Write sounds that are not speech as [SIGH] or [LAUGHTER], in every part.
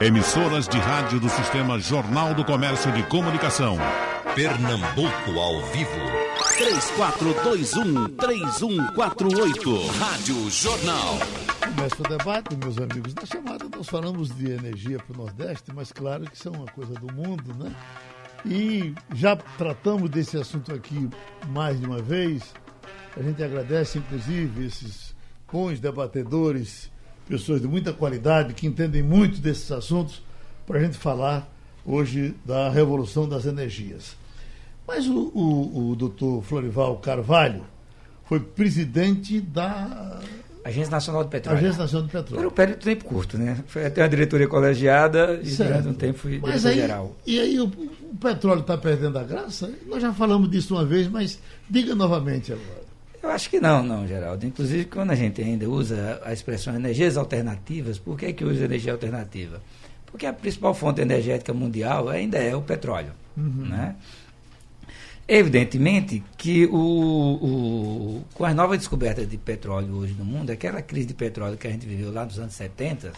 Emissoras de rádio do Sistema Jornal do Comércio de Comunicação. Pernambuco ao vivo. 3421-3148. Rádio Jornal. Começa o debate, meus amigos. Na chamada nós falamos de energia para o Nordeste, mas claro que isso é uma coisa do mundo, né? E já tratamos desse assunto aqui mais de uma vez. A gente agradece, inclusive, esses bons debatedores, pessoas de muita qualidade, que entendem muito desses assuntos, para a gente falar hoje da revolução das energias. Mas o, o, o doutor Florival Carvalho foi presidente da Agência Nacional de Petróleo. Agência Nacional de Petróleo. Por um período de tempo curto, né? Foi até uma diretoria colegiada e certo. durante um tempo fui mas aí, geral. E aí o, o petróleo está perdendo a graça? Nós já falamos disso uma vez, mas diga novamente agora. Eu acho que não, não, Geraldo. Inclusive, quando a gente ainda usa a expressão energias alternativas, por que, que usa energia alternativa? Porque a principal fonte energética mundial ainda é o petróleo. Uhum. Né? Evidentemente que o, o, com as novas descobertas de petróleo hoje no mundo, aquela crise de petróleo que a gente viveu lá nos anos 70,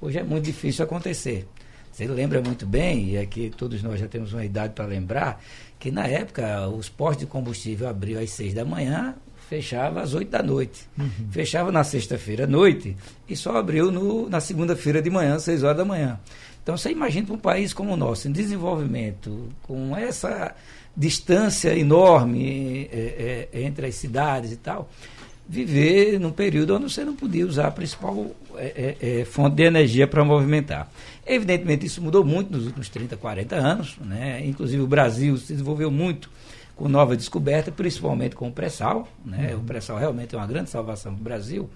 hoje é muito difícil acontecer. Você lembra muito bem, e aqui todos nós já temos uma idade para lembrar, que na época os postos de combustível abriam às seis da manhã, fechava às oito da noite. Uhum. Fechava na sexta-feira à noite e só abriu no, na segunda-feira de manhã, às seis horas da manhã. Então você imagina para um país como o nosso, em desenvolvimento, com essa distância enorme é, é, entre as cidades e tal, viver num período onde você não podia usar a principal é, é, é fonte de energia para movimentar. Evidentemente, isso mudou muito nos últimos 30, 40 anos. Né? Inclusive, o Brasil se desenvolveu muito com nova descoberta, principalmente com o pré-sal. Né? Uhum. O pré-sal realmente é uma grande salvação para o Brasil.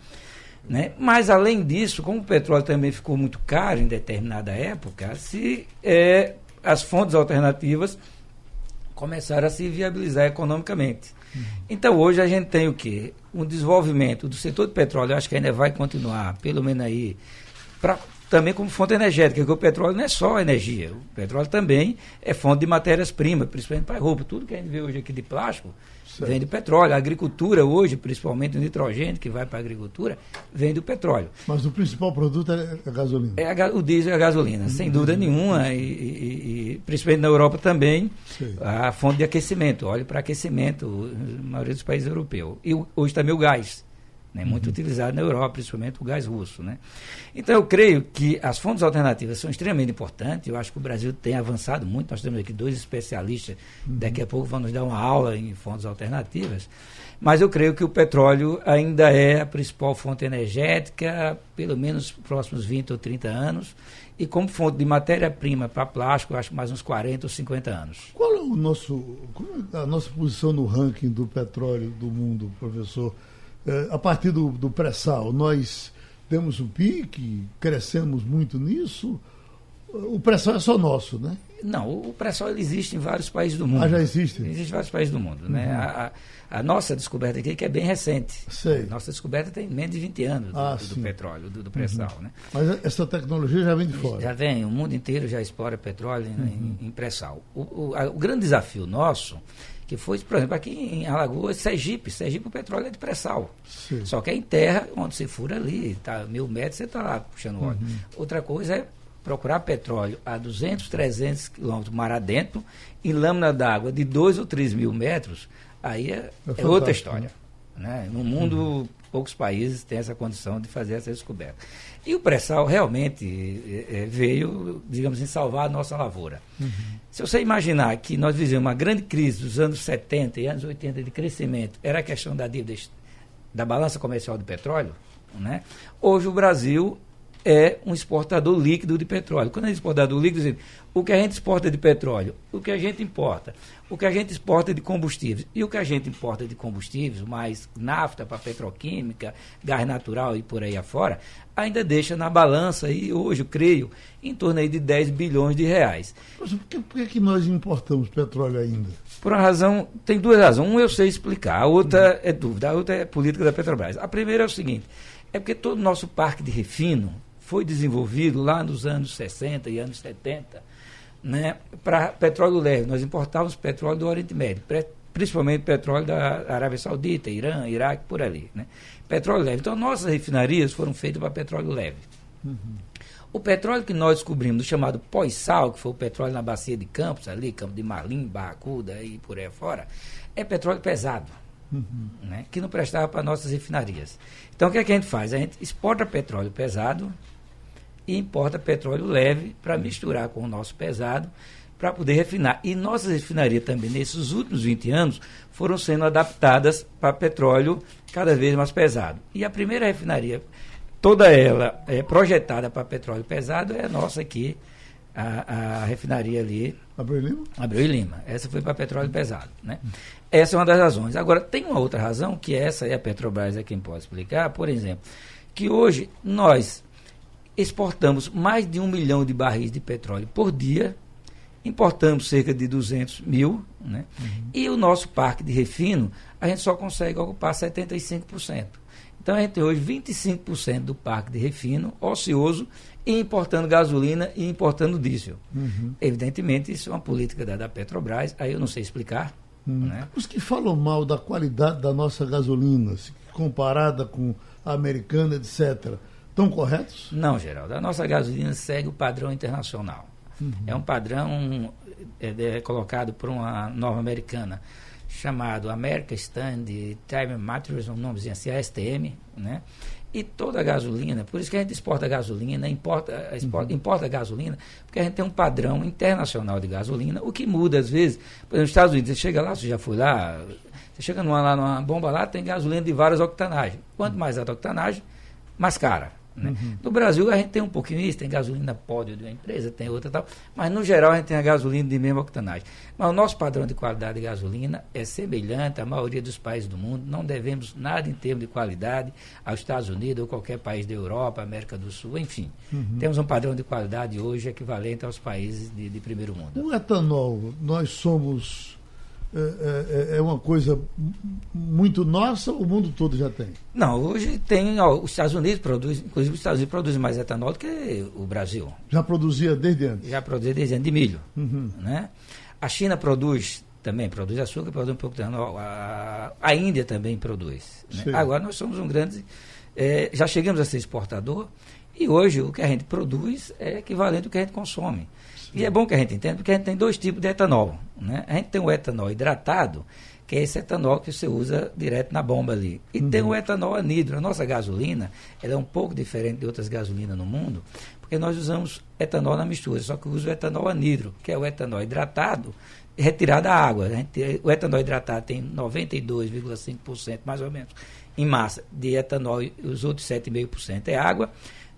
Né? Mas, além disso, como o petróleo também ficou muito caro em determinada época, se é, as fontes alternativas começaram a se viabilizar economicamente. Uhum. Então hoje a gente tem o quê? Um desenvolvimento do setor de petróleo, acho que ainda vai continuar, pelo menos aí, pra, também como fonte energética, porque o petróleo não é só energia, o petróleo também é fonte de matérias-primas, principalmente para roupa. Tudo que a gente vê hoje aqui de plástico Certo. Vem do petróleo. A agricultura hoje, principalmente o nitrogênio que vai para a agricultura, vem do petróleo. Mas o principal produto é a gasolina? É a, o diesel e a gasolina, sem dúvida nenhuma. E, e, e, principalmente na Europa também, Sim. a fonte de aquecimento, óleo para aquecimento, na maioria dos países europeus. E hoje também o gás né, muito uhum. utilizado na Europa, principalmente o gás russo. Né? Então, eu creio que as fontes alternativas são extremamente importantes. Eu acho que o Brasil tem avançado muito. Nós temos aqui dois especialistas, uhum. daqui a pouco vão nos dar uma aula em fontes alternativas. Mas eu creio que o petróleo ainda é a principal fonte energética, pelo menos nos próximos 20 ou 30 anos. E como fonte de matéria-prima para plástico, acho mais uns 40 ou 50 anos. Qual é o nosso, é a nossa posição no ranking do petróleo do mundo, professor? É, a partir do, do pré-sal, nós temos um pique, crescemos muito nisso. O pré-sal é só nosso, né? Não, o pré-sal existe em vários países do mundo. Ah, já existe? Existe em vários países do mundo. Né? Uhum. Né? A, a, nossa descoberta aqui que é bem recente. Sei. Nossa descoberta tem menos de 20 anos do, ah, do, do petróleo, do, do pré-sal. Uhum. Né? Mas essa tecnologia já vem de fora? Já vem, o mundo inteiro já explora petróleo uhum. em, em pré-sal. O, o, o grande desafio nosso que foi, por exemplo, aqui em Alagoas, Sergipe. Sergipe o petróleo é de pré-sal. Só que é em terra, onde você fura ali, tá mil metros, você está lá puxando óleo. Uhum. Outra coisa é procurar petróleo a 200, 300 quilômetros mar adentro, em lâmina d'água de 2 ou 3 mil metros, aí é, é, é outra história. Né? No mundo, uhum. Poucos países têm essa condição de fazer essa descoberta. E o pré-sal realmente é, veio, digamos assim, salvar a nossa lavoura. Uhum. Se você imaginar que nós vivemos uma grande crise dos anos 70 e anos 80 de crescimento, era a questão da dívida da balança comercial do petróleo, né? hoje o Brasil é um exportador líquido de petróleo. Quando é exportador líquido, o que a gente exporta de petróleo, o que a gente importa, o que a gente exporta de combustíveis e o que a gente importa de combustíveis, mais nafta para petroquímica, gás natural e por aí afora, ainda deixa na balança, e hoje eu creio, em torno aí de 10 bilhões de reais. Por que, por que nós importamos petróleo ainda? Por uma razão, tem duas razões. Um eu sei explicar, a outra é dúvida, a outra é política da Petrobras. A primeira é o seguinte, é porque todo o nosso parque de refino foi desenvolvido lá nos anos 60 e anos 70 né, para petróleo leve. Nós importávamos petróleo do Oriente Médio, principalmente petróleo da Arábia Saudita, Irã, Iraque, por ali. Né? Petróleo leve. Então, nossas refinarias foram feitas para petróleo leve. Uhum. O petróleo que nós descobrimos, chamado pós-sal, que foi o petróleo na bacia de Campos, ali, Campo de Marlim, Barracuda e por aí fora, é petróleo pesado, uhum. né, que não prestava para nossas refinarias. Então, o que, é que a gente faz? A gente exporta petróleo pesado e importa petróleo leve para misturar com o nosso pesado para poder refinar. E nossas refinarias também, nesses últimos 20 anos, foram sendo adaptadas para petróleo cada vez mais pesado. E a primeira refinaria toda ela é projetada para petróleo pesado, é a nossa aqui, a, a refinaria ali. Abreu e Lima? Abreu e Lima. Essa foi para petróleo pesado. Né? Essa é uma das razões. Agora, tem uma outra razão, que essa é a Petrobras é quem pode explicar, por exemplo, que hoje nós exportamos mais de um milhão de barris de petróleo por dia, importamos cerca de 200 mil, né? Uhum. e o nosso parque de refino, a gente só consegue ocupar 75%. Então a gente tem hoje 25% do parque de refino ocioso e importando gasolina e importando diesel. Uhum. Evidentemente, isso é uma política da, da Petrobras, aí eu não sei explicar. Uhum. Né? Os que falam mal da qualidade da nossa gasolina, comparada com a americana, etc., estão corretos? Não, Geraldo. A nossa gasolina segue o padrão internacional. Uhum. É um padrão é, é, colocado por uma norma americana chamado America Stand Time Materials, um nomezinho assim, ASTM, né? E toda a gasolina, por isso que a gente exporta gasolina, importa, exporta, uhum. importa gasolina, porque a gente tem um padrão internacional de gasolina, o que muda às vezes. Por exemplo, nos Estados Unidos, você chega lá, você já foi lá, você chega numa, lá numa bomba lá, tem gasolina de várias octanagens. Quanto mais alta octanagem, mais cara. Né? Uhum. No Brasil a gente tem um pouquinho isso, tem gasolina pódio de uma empresa, tem outra tal, mas no geral a gente tem a gasolina de mesma octanagem. Mas o nosso padrão de qualidade de gasolina é semelhante à maioria dos países do mundo, não devemos nada em termos de qualidade aos Estados Unidos ou qualquer país da Europa, América do Sul, enfim. Uhum. Temos um padrão de qualidade hoje equivalente aos países de, de primeiro mundo. O etanol, nós somos é, é, é, uma coisa muito nossa, o mundo todo já tem? Não, hoje tem, ó, os Estados Unidos produzem, inclusive os Estados Unidos produzem mais etanol do que o Brasil. Já produzia desde antes? Já produzia desde antes, de milho. Uhum. Né? A China produz também, produz açúcar, produz um pouco de etanol. A, a Índia também produz. Né? Agora nós somos um grande, é, já chegamos a ser exportador e hoje o que a gente produz é equivalente ao que a gente consome. E é bom que a gente entenda, porque a gente tem dois tipos de etanol. Né? A gente tem o etanol hidratado, que é esse etanol que você usa direto na bomba ali. E uhum. tem o etanol anidro. A nossa gasolina ela é um pouco diferente de outras gasolinas no mundo, porque nós usamos etanol na mistura, só que usa o etanol anidro, que é o etanol hidratado, retirado da água. Gente, o etanol hidratado tem 92,5% mais ou menos em massa de etanol e os outros 7,5% é água.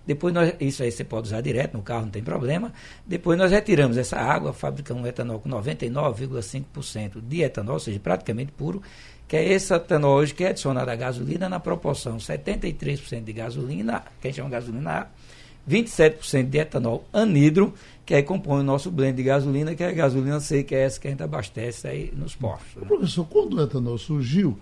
Depois nós, isso aí você pode usar direto no carro, não tem problema. Depois nós retiramos essa água, fabricamos um etanol com 99,5% de etanol, ou seja, praticamente puro, que é esse etanol hoje que é adicionado à gasolina na proporção 73% de gasolina, que a gente chama gasolina A, 27% de etanol anidro, que aí compõe o nosso blend de gasolina, que é a gasolina C, que é essa que a gente abastece aí nos postos. Né? Professor, quando o etanol surgiu,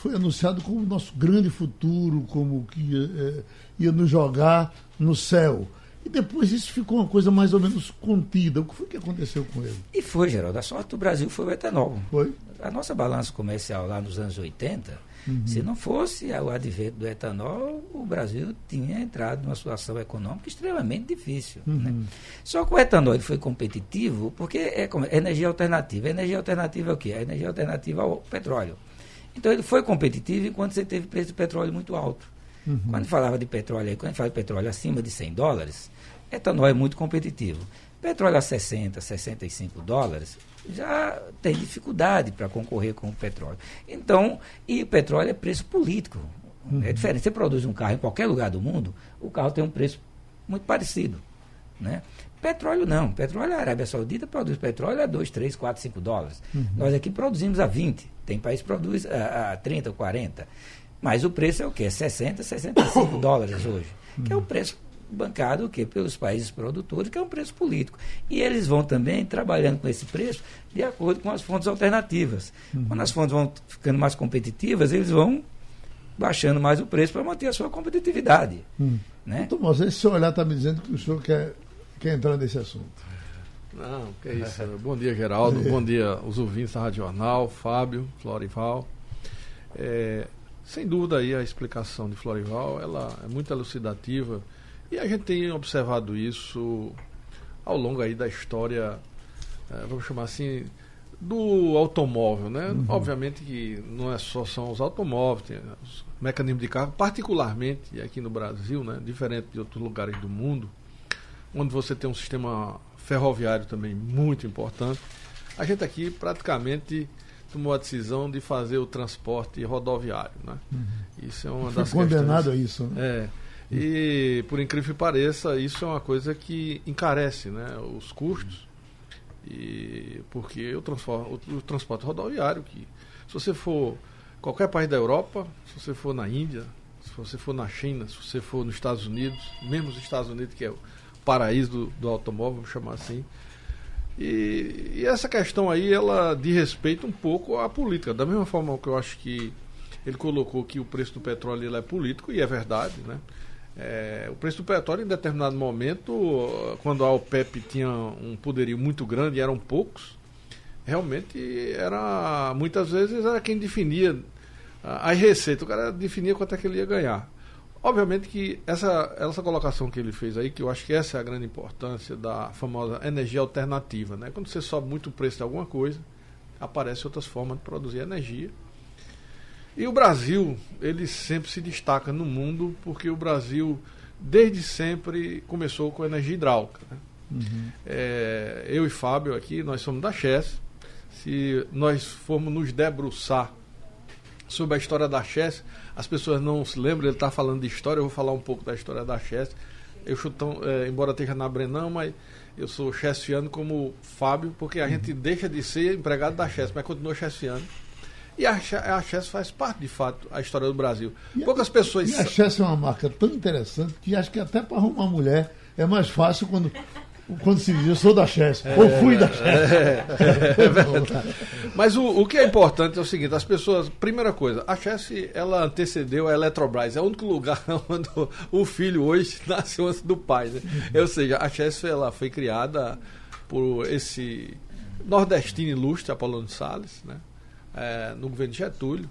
foi anunciado como nosso grande futuro, como que ia, é, ia nos jogar no céu. E depois isso ficou uma coisa mais ou menos contida. O que foi que aconteceu com ele? E foi, Geraldo. A sorte do Brasil foi o etanol. Foi? A nossa balança comercial lá nos anos 80, uhum. se não fosse o advento do etanol, o Brasil tinha entrado numa situação econômica extremamente difícil. Uhum. Né? Só que o etanol foi competitivo porque é, é energia alternativa. A energia alternativa é o quê? A energia alternativa ao petróleo. Então ele foi competitivo enquanto você teve preço de petróleo muito alto. Uhum. Quando falava de petróleo, quando fala de petróleo acima de 100 dólares, etanol é muito competitivo. Petróleo a 60, 65 dólares, já tem dificuldade para concorrer com o petróleo. Então, e o petróleo é preço político. Uhum. É diferente. Você produz um carro em qualquer lugar do mundo, o carro tem um preço muito parecido. Né? Petróleo não. Petróleo, a Arábia Saudita produz petróleo a 2, 3, 4, 5 dólares. Uhum. Nós aqui produzimos a 20. Tem país que produz a, a 30 ou 40. Mas o preço é o quê? 60, 65 dólares hoje. Uhum. Que é o preço bancado o quê? pelos países produtores, que é um preço político. E eles vão também trabalhando com esse preço de acordo com as fontes alternativas. Uhum. Quando as fontes vão ficando mais competitivas, eles vão baixando mais o preço para manter a sua competitividade. Uhum. Né? Tomás, esse seu olhar está me dizendo que o senhor quer quer entrar nesse assunto. Não, que é isso. [LAUGHS] Bom dia, Geraldo. Bom dia, os ouvintes da Rádio Jornal, Fábio, Florival. É, sem dúvida aí a explicação de Florival, ela é muito elucidativa. E a gente tem observado isso ao longo aí da história, eh, vamos chamar assim, do automóvel, né? Uhum. Obviamente que não é só são os automóveis, tem os mecanismos de carro, particularmente aqui no Brasil, né? Diferente de outros lugares do mundo, onde você tem um sistema ferroviário também muito importante. A gente aqui praticamente tomou a decisão de fazer o transporte rodoviário, né? Uhum. Isso é uma Foi das condenado questões, a isso, né? É. E por incrível que pareça, isso é uma coisa que encarece, né, os custos e porque o, transporte, o transporte rodoviário, que se você for qualquer país da Europa, se você for na Índia, se você for na China, se você for nos Estados Unidos, mesmo os Estados Unidos, que é o paraíso do, do automóvel, vamos chamar assim. E, e, essa questão aí, ela diz respeito um pouco à política. Da mesma forma que eu acho que ele colocou que o preço do petróleo ele é político, e é verdade, né? É, o preço do petróleo, em determinado momento, quando a OPEP tinha um poderio muito grande, e eram poucos, realmente era muitas vezes era quem definia as receitas, o cara definia quanto é que ele ia ganhar. Obviamente que essa, essa colocação que ele fez aí, que eu acho que essa é a grande importância da famosa energia alternativa, né? Quando você sobe muito o preço de alguma coisa, aparecem outras formas de produzir energia e o Brasil, ele sempre se destaca no mundo porque o Brasil, desde sempre, começou com energia hidráulica. Né? Uhum. É, eu e Fábio aqui, nós somos da Chess. Se nós formos nos debruçar sobre a história da Chess, as pessoas não se lembram, ele está falando de história, eu vou falar um pouco da história da Chess. Eu chutão, é, embora esteja na Brenão, mas eu sou chessiano como Fábio, porque a uhum. gente deixa de ser empregado da Chess, mas continua chessiano. E a, a Chess faz parte, de fato, a história do Brasil. E Poucas a, pessoas. E a Chess é uma marca tão interessante que acho que até para arrumar mulher é mais fácil quando quando se diz eu sou da Chess, é, ou fui da Chess. É, é, é verdade. Mas o, o que é importante é o seguinte: as pessoas, primeira coisa, a Chess ela antecedeu a Eletrobras, é o único lugar [LAUGHS] onde o filho hoje [LAUGHS] nasceu antes do pai. Né? Ou seja, a Chess ela foi criada por esse nordestino ilustre, Apolônio Salles, né? é, no governo de Getúlio.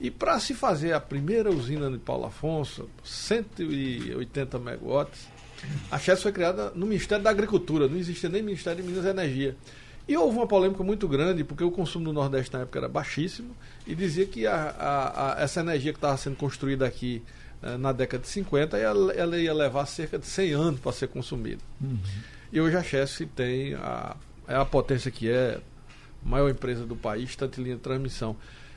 E para se fazer a primeira usina de Paulo Afonso, 180 megawatts, a CHES foi criada no Ministério da Agricultura, não existia nem Ministério de Minas e Energia. E houve uma polêmica muito grande, porque o consumo do Nordeste na época era baixíssimo, e dizia que a, a, a, essa energia que estava sendo construída aqui eh, na década de 50, ela, ela, ia levar cerca de 100 anos para ser consumida. Uhum. E hoje a Chess tem a, é a potência que é, maior empresa do país, tanto em linha de transmissão.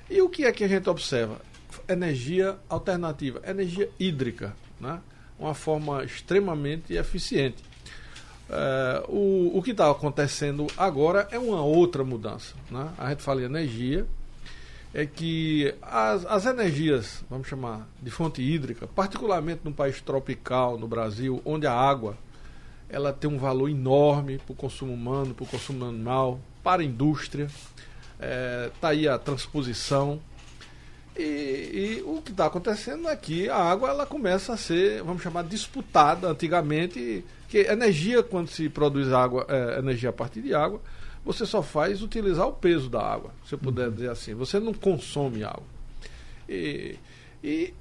E o que é que a gente observa? Energia alternativa, energia hídrica, né? Uma forma extremamente eficiente. É, o, o que está acontecendo agora é uma outra mudança. Né? A gente fala em energia, é que as, as energias, vamos chamar de fonte hídrica, particularmente no país tropical, no Brasil, onde a água ela tem um valor enorme para o consumo humano, para o consumo animal, para a indústria. Está é, tá aí a transposição. E, e o que está acontecendo é que a água ela começa a ser, vamos chamar, disputada antigamente, que energia, quando se produz água, é, energia a partir de água, você só faz utilizar o peso da água, se eu puder uhum. dizer assim. Você não consome água. E, e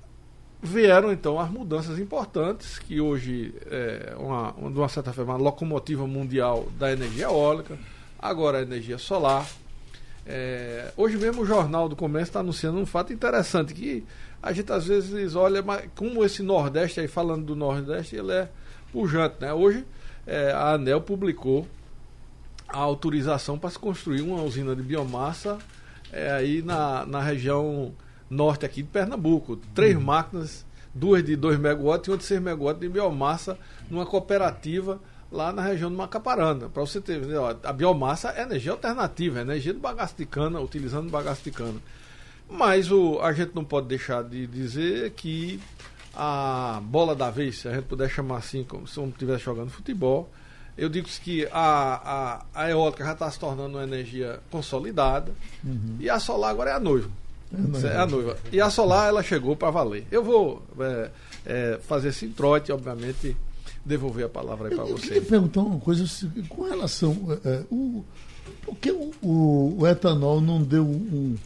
vieram então as mudanças importantes, que hoje é uma, de uma certa forma, uma locomotiva mundial da energia eólica agora a energia solar. É, hoje mesmo o Jornal do Comércio está anunciando um fato interessante, que a gente às vezes olha, mas como esse Nordeste, aí falando do Nordeste, ele é pujante. Né? Hoje é, a ANEL publicou a autorização para se construir uma usina de biomassa é, aí na, na região norte aqui de Pernambuco. Três uhum. máquinas, duas de 2 megawatts e uma de 6 megawatts de biomassa numa cooperativa lá na região do Macaparana. Para você ter, a biomassa é energia alternativa, é energia do bagaço de cana, utilizando bagaço de cana. Mas o, a gente não pode deixar de dizer que a bola da vez, se a gente puder chamar assim, como se eu estivesse jogando futebol, eu digo que a, a, a eólica já está se tornando uma energia consolidada uhum. e a solar agora é a noiva. É, é a noiva. E a solar ela chegou para valer. Eu vou é, é, fazer esse trote, obviamente, devolver a palavra para você. Eu queria perguntar uma coisa com relação. É, é, o, por que o, o, o, etanol não deu um.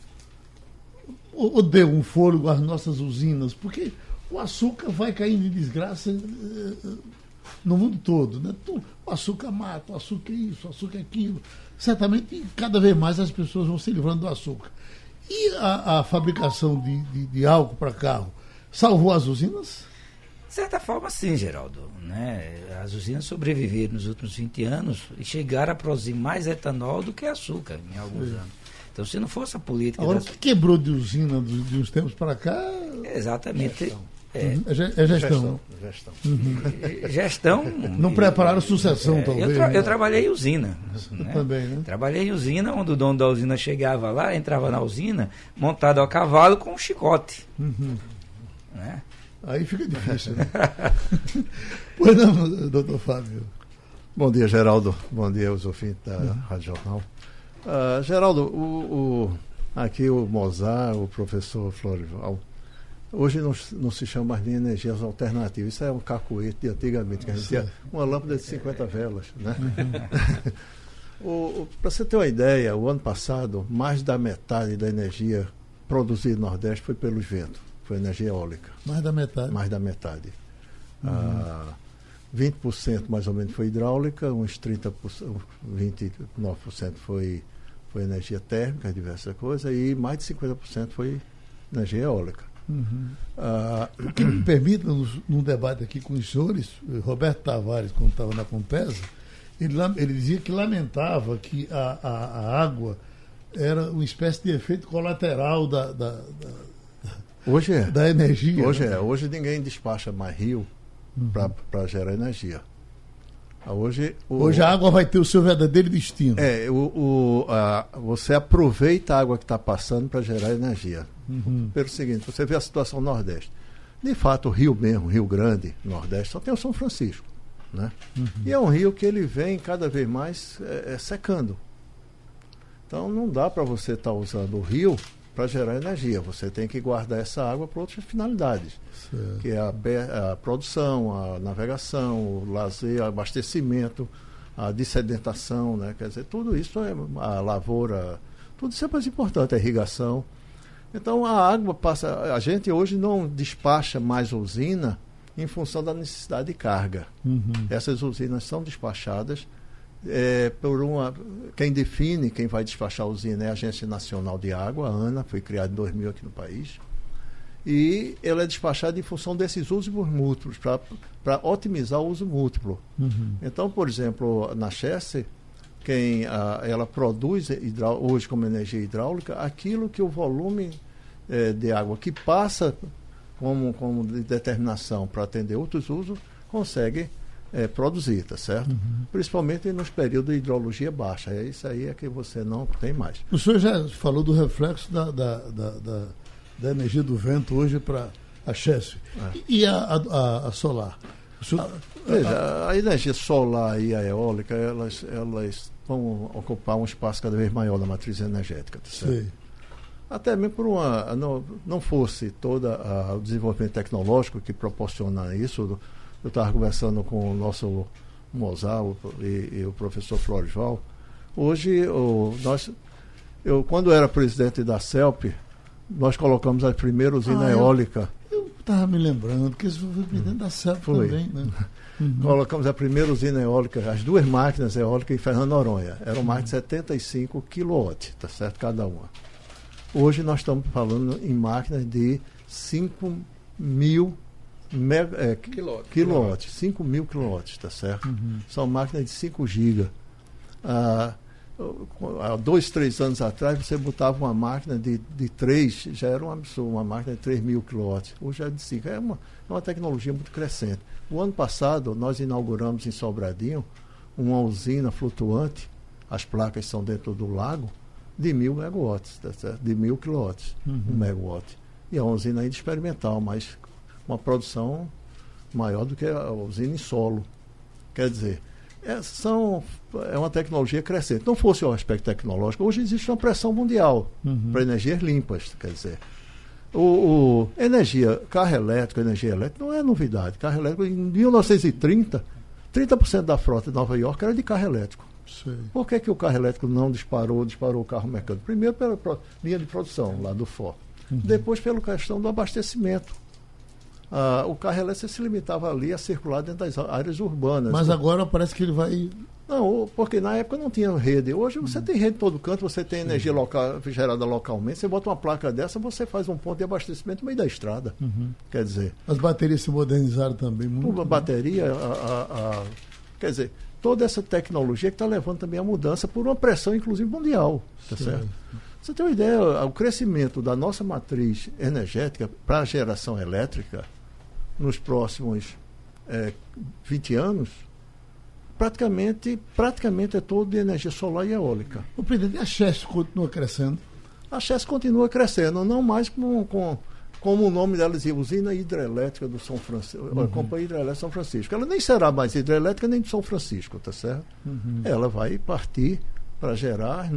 ou deu um fôlego às nossas usinas? Porque o açúcar vai caindo em desgraça no mundo todo. Né? O açúcar mata, o açúcar é isso, o açúcar é aquilo. Certamente, cada vez mais as pessoas vão se livrando do açúcar. E a, a fabricação de, de, de álcool para carro salvou as usinas? De certa forma, sim, Geraldo. Né? As usinas sobreviveram nos últimos 20 anos e chegaram a produzir mais etanol do que açúcar em alguns sim. anos. Então, se não fosse a política. Agora, o que quebrou de usina de, de uns tempos para cá? Exatamente. É, uhum. é, é gestão. Gestão. Uhum. gestão. [LAUGHS] Não prepararam sucessão, é, talvez. Eu, tra né? eu, trabalhei em usina. [LAUGHS] Né? Também, né? Trabalhei em usina, onde o dono da usina chegava lá, entrava na usina, montado a cavalo com um chicote. Uhum. Né? Aí fica difícil. Né? [LAUGHS] pois não, doutor Fábio. Bom dia, Geraldo. Bom dia aos ouvintes da uhum. Rádio Jornal. Uh, Geraldo, o, o, aqui o Mozart, o professor Florival, Hoje não, não, se chama mais de energias alternativas. Isso é um cacuete de antigamente, que a gente tinha uma lâmpada de 50 velas. Né? [LAUGHS] [LAUGHS] Para você ter uma ideia, o ano passado, mais da metade da energia produzida no Nordeste foi pelos ventos, foi energia eólica. Mais da metade? Mais da metade. Uhum. Ah, 20% mais ou menos foi hidráulica, uns 30%, 29% foi, foi energia térmica, diversas coisas, e mais de 50% foi energia eólica. Uhum. Ah, [COUGHS] o que me permite, num debate aqui com os senhores, Roberto Tavares, quando estava na Compesa, ele, ele dizia que lamentava que a, a, a, água era uma espécie de efeito colateral da, da, da Hoje é. Da energia. Hoje né? é. Hoje ninguém despacha mais rio uhum. para gerar energia. Hoje, o, Hoje a água vai ter o seu verdadeiro destino. É, o, o a, você aproveita a água que está passando para gerar energia. Uhum. Pelo seguinte, você vê a situação no Nordeste. De fato, o rio mesmo, Rio Grande, Nordeste, só tem o São Francisco. Né? Uhum. E é um rio que ele vem cada vez mais é, é, secando. Então não dá para você estar tá usando o rio para gerar energia. Você tem que guardar essa água para outras finalidades, certo. que é a, a, produção, a navegação, o lazer, o abastecimento, a dissedentação, né? Quer dizer, tudo isso é a lavoura, tudo isso é mais importante, a irrigação. Então a água passa. A gente hoje não despacha mais usina em função da necessidade de carga. Uhum. Essas usinas são despachadas é, por uma. Quem define, quem vai despachar a usina é a Agência Nacional de Água, a ANA, foi criada em 2000 aqui no país. E ela é despachada em função desses usos múltiplos, para otimizar o uso múltiplo. Uhum. Então, por exemplo, na Chesse, quem a, ela produz hoje como energia hidráulica aquilo que o volume é, de água que passa como, como de determinação para atender outros usos consegue é, produzir, tá certo? Uhum. Principalmente nos períodos de hidrologia baixa. É isso aí é que você não tem mais. O senhor já falou do reflexo da, da, da, da, da energia do vento hoje para a Chesse. É. E a, a, a solar? Senhor, a, veja, a energia solar e a eólica, elas, elas vão ocupar um espaço cada vez maior na matriz energética, tá certo? Sim. Até mesmo por uma. Não, não fosse todo o desenvolvimento tecnológico que proporciona isso. Eu estava conversando com o nosso Mozart e, e o professor Florival. Hoje, o, nós, eu, quando era presidente da CELP, nós colocamos a primeira usina ah, eólica. Eu estava me lembrando que isso foi presidente da CELP foi. também, né? [LAUGHS] Uhum. Colocamos a primeira usina eólica, as duas máquinas eólicas em Fernando Noronha. Eram mais de 75 kW, tá certo? Cada uma. Hoje nós estamos falando em máquinas de 5 mil mega, é, quilowatts, 5 mil quilowatts, tá certo? Uhum. São máquinas de 5 GB. Ah, há dois, três anos atrás, você botava uma máquina de, de 3, já era um absurdo, uma máquina de 3 mil quilowatts. Hoje é de 5. É uma, é uma tecnologia muito crescente. O ano passado, nós inauguramos em Sobradinho uma usina flutuante, as placas são dentro do lago, de mil megawatts, tá de mil quilowatts, uhum. um megawatt. E é uma usina ainda experimental, mas uma produção maior do que a usina em solo. Quer dizer, é, são, é uma tecnologia crescente. Não fosse o aspecto tecnológico, hoje existe uma pressão mundial uhum. para energias limpas, quer dizer. O, o, energia, carro elétrico, energia elétrica não é novidade. Carro elétrico, em 1930, 30% da frota de Nova York era de carro elétrico. Sei. Por que, que o carro elétrico não disparou, disparou o carro mecânico? Primeiro pela linha de produção lá do Ford. Uhum. Depois pela questão do abastecimento. Ah, o carro elétrico se limitava ali a circular dentro das áreas urbanas. Mas agora parece que ele vai. Não, porque na época não tinha rede. Hoje você Hum. tem rede em todo canto, você tem energia local, gerada localmente. Você bota uma placa dessa, você faz um ponto de abastecimento no meio da estrada. Uhum. Quer dizer, As baterias se modernizaram também muito. a bateria, a- a- a- quer dizer, toda essa tecnologia que está levando também a mudança por uma pressão, inclusive, mundial. Tá certo? Você tem uma ideia, o crescimento da nossa matriz energética para a geração elétrica nos próximos eh, 20 anos, praticamente, praticamente é todo de energia solar e eólica. O presidente, a Chess continua crescendo. A Chess continua crescendo, não mais com, com- como o nome dela dizia, Usina Hidrelétrica do São Francisco, Companhia Hidrelétrica São Francisco. Ela nem será mais hidrelétrica nem de São Francisco, tá certo? Ela vai partir para gerar,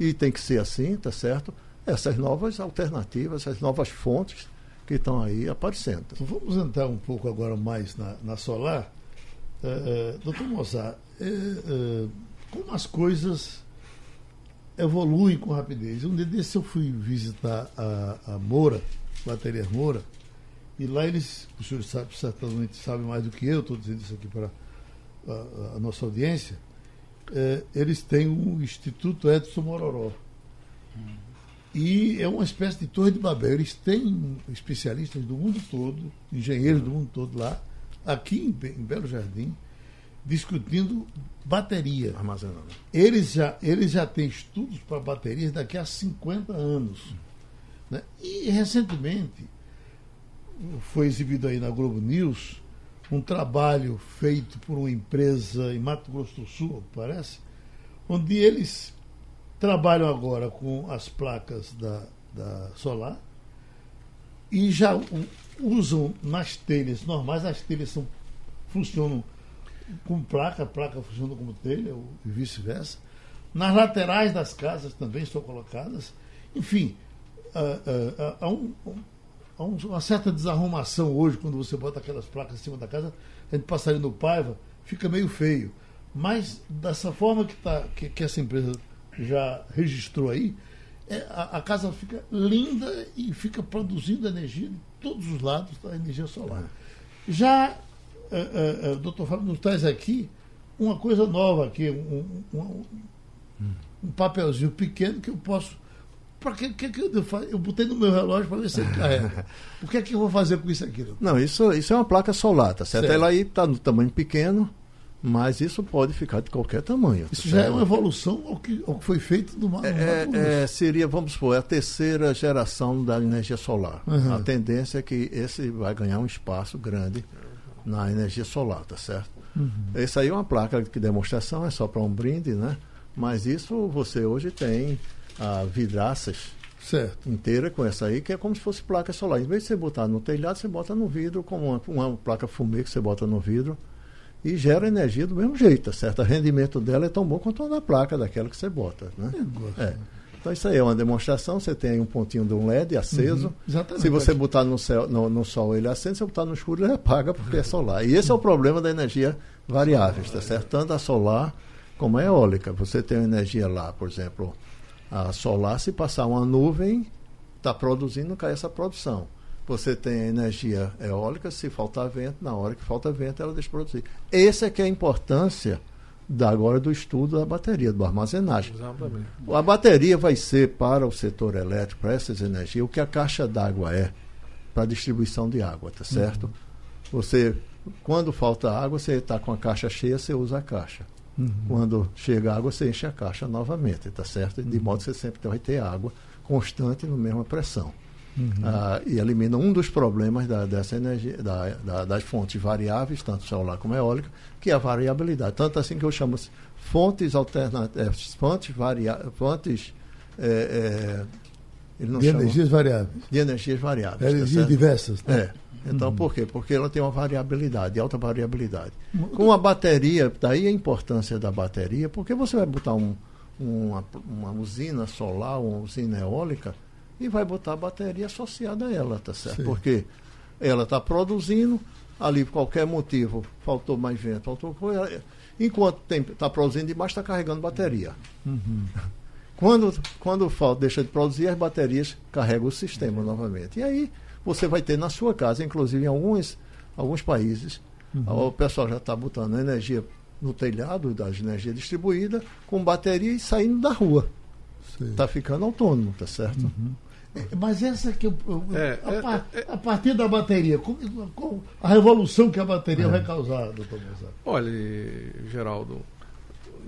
e tem que ser assim, tá certo? Essas novas alternativas, essas novas fontes que estão aí aparecendo. Então, vamos entrar um pouco agora mais na, na solar. Eh, eh, doutor Mozart, eh, eh, como as coisas evoluem com rapidez? Um dia desse eu fui visitar a, a Moura, Baterias Moura, e lá eles, o senhor sabe, certamente sabe mais do que eu, estou dizendo isso aqui para a, a nossa audiência, eh, eles têm um Instituto Edson Mororó. E é uma espécie de torre de Babel. Eles têm especialistas do mundo todo, engenheiros do mundo todo lá, aqui em, Be- em Belo Jardim, discutindo bateria. Armazenando. Eles já, eles já têm estudos para baterias daqui a 50 anos. né? E recentemente foi exibido aí na Globo News um trabalho feito por uma empresa em Mato Grosso do Sul, parece, onde eles trabalham agora com as placas da, da solar e já usam nas telhas normais, as telhas são, funcionam com placa, a placa funciona como telha, ou- vice-versa. Nas laterais das casas também estão colocadas. Enfim, ah, ah, ah, há, um- há um- uma certa desarrumação hoje quando você bota aquelas placas em cima da casa. A gente passaria no Paiva, fica meio feio. Mas dessa forma que, tá, que, que essa empresa já registrou aí, é, a, a casa fica linda e fica produzindo energia de todos os lados da energia solar. Já eh, eh, o doutor Fábio nos traz aqui uma coisa nova aqui, um, um- um- papelzinho pequeno que eu posso. Para que, que, que eu faço? Eu botei no meu relógio para ver se ele carrega. [LAUGHS] O que é que eu vou fazer com isso aqui? Não, isso, isso é uma placa solar, tá certo? Certo. Ela aí está no tamanho pequeno, mas isso pode ficar de qualquer tamanho. tá Isso já é uma evolução ao que, ao que foi feito no, Ma- no É, é, seria, vamos supor, a terceira geração da energia solar. Uhum. A tendência é que esse vai ganhar um espaço grande na energia solar, tá certo? Uhum. Essa aí é uma placa de demonstração, é só para um brinde, né? Mas isso você hoje tem ah, vidraças Certo. inteira com essa aí, que é como se fosse placa solar. Em vez de você botar no telhado, você bota no vidro, como uma, uma placa fumê que você bota no vidro e gera energia do mesmo jeito, certo? O rendimento dela é tão bom quanto a da placa daquela que você bota, né? É. Então isso aí é uma demonstração, você tem aí um pontinho de um LED aceso. Uhum, exatamente. Se você botar no, céu, no, no sol ele acende, se você botar no escuro ele apaga porque é solar. E esse é o problema da energia variável, tá certo? Tanto a solar como a eólica. Você tem uma energia lá, por exemplo, a solar, se passar uma nuvem, está produzindo, cai essa produção. Você tem energia eólica, se faltar vento, na hora que falta vento, ela deixa de produzir. Essa é que é a importância da, agora do estudo da bateria, do armazenagem. Exatamente. A bateria vai ser para o setor elétrico, para essas energias, o que a caixa d'água é para a distribuição de água, tá certo? Você, quando falta água, você está com a caixa cheia, você usa a caixa. Quando chega água, você enche a caixa novamente, tá certo? De modo que você sempre vai ter água constante na mesma pressão. Ah, e elimina um dos problemas da- dessa energia, da- da- das fontes variáveis, tanto solar como eólica, que é a variabilidade. Tanto assim que eu chamo -se fontes alternativas, fontes, varia fontes é, é, ele não De chama- energias variáveis. de energias variáveis. tá Energias certo? diversas. né? É. Então, por quê? Porque ela tem uma variabilidade, alta variabilidade. Com a bateria, daí a importância da bateria, porque você vai botar um- uma, uma usina solar, uma usina eólica, e vai botar a bateria associada a ela, tá certo? Sim. Porque ela está produzindo, ali por qualquer motivo, faltou mais vento, faltou coisa, enquanto está produzindo demais, está carregando bateria. Quando, quando falta, deixa de produzir, as baterias carregam o sistema novamente. E aí você vai ter na sua casa, inclusive em alguns, alguns países, uhum. o pessoal já está botando energia no telhado das energias distribuídas com bateria e saindo da rua. Está ficando autônomo, tá certo? Uhum. É, mas essa que eu, é, a, é, é, a, partir da bateria, com, com a revolução que a bateria vai causar, doutor Mozart? Olha, Geraldo,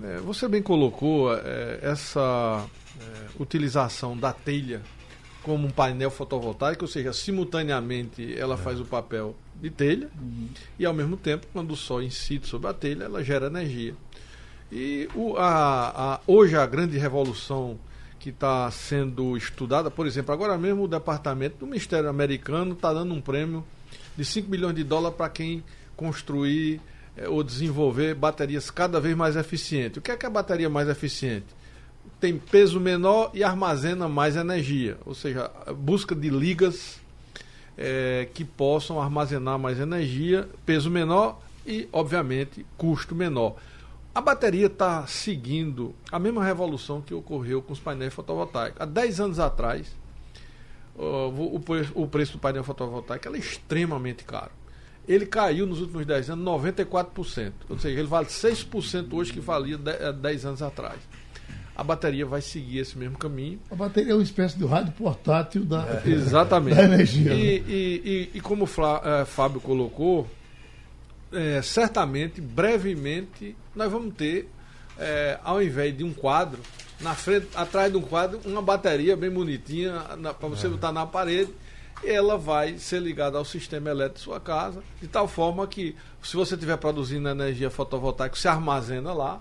é, você bem colocou é, essa utilização da telha como um painel fotovoltaico, ou seja, simultaneamente ela faz o papel de telha uhum. e ao mesmo tempo, quando o sol incide sobre a telha, ela gera energia. E o, a, a, hoje a grande revolução que está sendo estudada, por exemplo, agora mesmo o departamento do Ministério Americano está dando um prêmio de 5 milhões de dólares para quem construir eh, ou desenvolver baterias cada vez mais eficientes. O que é que é a bateria mais eficiente? Tem peso menor e armazena mais energia, ou seja, busca de ligas eh, que possam armazenar mais energia, peso menor e, obviamente, custo menor. A bateria está seguindo a mesma revolução que ocorreu com os painéis fotovoltaicos. Há 10 anos atrás, o, o, preço do painel fotovoltaico era extremamente caro. Ele caiu nos últimos 10 anos 94%. Ou seja, ele vale 6% hoje que valia 10 anos atrás. A bateria vai seguir esse mesmo caminho. A bateria é uma espécie de rádio portátil da, é, exatamente. [LAUGHS] da energia. E, né? e, e, e como o Flá, é, Fábio colocou, é, certamente, brevemente, nós vamos ter, é, ao invés de um quadro, na frente, atrás de um quadro, uma bateria bem bonitinha para você é. botar na parede. E ela vai ser ligada ao sistema elétrico da sua casa, de tal forma que, se você estiver produzindo energia fotovoltaica, se armazena lá.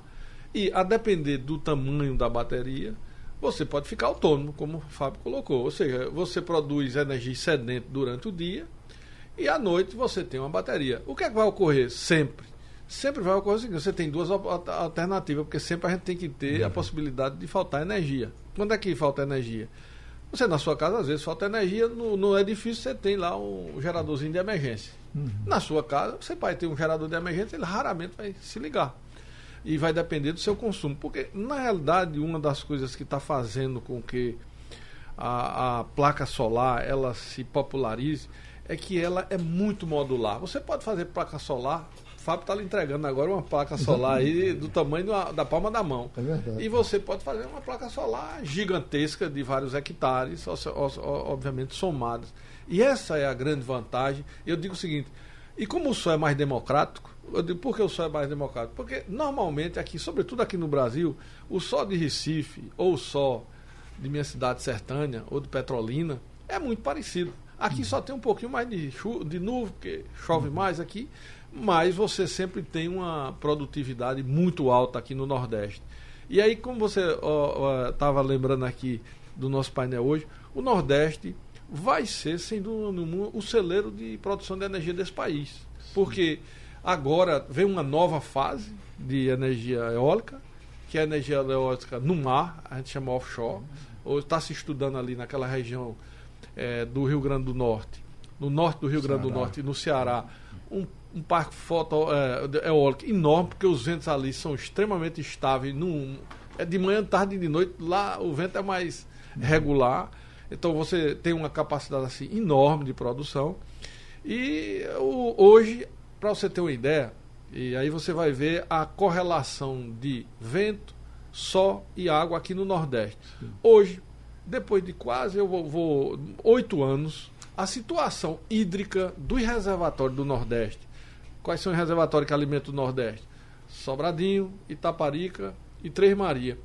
E, a depender do tamanho da bateria, você pode ficar autônomo, como o Fábio colocou. Ou seja, você produz energia excedente durante o dia e à noite você tem uma bateria. O que é que vai ocorrer sempre? Sempre vai ocorrer o seguinte: você tem duas alternativas, porque sempre a gente tem que ter uhum. a possibilidade de faltar energia. Quando é que falta energia? Você na sua casa, às vezes, falta energia, no, no edifício você tem lá um geradorzinho de emergência. Uhum. Na sua casa, você vai ter um gerador de emergência, ele raramente vai se ligar. E vai depender do seu consumo. Porque, na realidade, uma das coisas que está fazendo com que a, a placa solar ela se popularize é que ela é muito modular. Você pode fazer placa solar. O Fábio está lhe entregando agora uma placa solar aí [LAUGHS] do tamanho da, da palma da mão. É verdade. E você pode fazer uma placa solar gigantesca de vários hectares, obviamente somadas. E essa é a grande vantagem. Eu digo o seguinte: e como o sol é mais democrático, eu digo, por que o sol é mais democrático? Porque normalmente aqui, sobretudo aqui no Brasil, o sol de Recife ou o sol de minha cidade sertânia ou de Petrolina é muito parecido. Aqui só tem um pouquinho mais de, de nuvem, porque chove mais aqui, mas você sempre tem uma produtividade muito alta aqui no Nordeste. E aí, como você estava lembrando aqui do nosso painel hoje, o Nordeste vai ser, sem dúvida nenhuma, o celeiro de produção de energia desse país. Porque agora vem uma nova fase de energia eólica, que é a energia eólica no mar, a gente chama offshore. Ou está se estudando ali naquela região é, do Rio Grande do Norte, no norte do Rio Ceará. Grande do Norte, no Ceará, um, um parque foto, é, eólico enorme, porque os ventos ali são extremamente estáveis. Num, é de manhã, tarde e de noite, lá o vento é mais regular. Então você tem uma capacidade assim enorme de produção. E o, hoje, para você ter uma ideia, e aí você vai ver a correlação de vento, sol e água aqui no Nordeste. Hoje, depois de quase eu vou oito anos, a situação hídrica dos reservatórios do Nordeste. Quais são os reservatórios que alimentam o Nordeste? Sobradinho, Itaparica e Três Maria.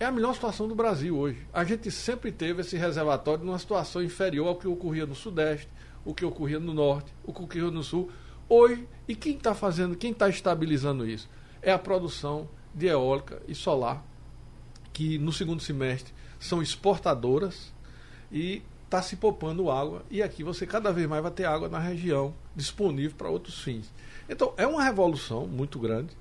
É a melhor situação do Brasil hoje. A gente sempre teve esse reservatório numa situação inferior ao que ocorria no Sudeste, o que ocorria no Norte, o que ocorria no Sul. Hoje, e quem está fazendo, quem está estabilizando isso? É a produção de eólica e solar, que no segundo semestre são exportadoras e está se poupando água. E aqui você cada vez mais vai ter água na região disponível para outros fins. Então é uma revolução muito grande.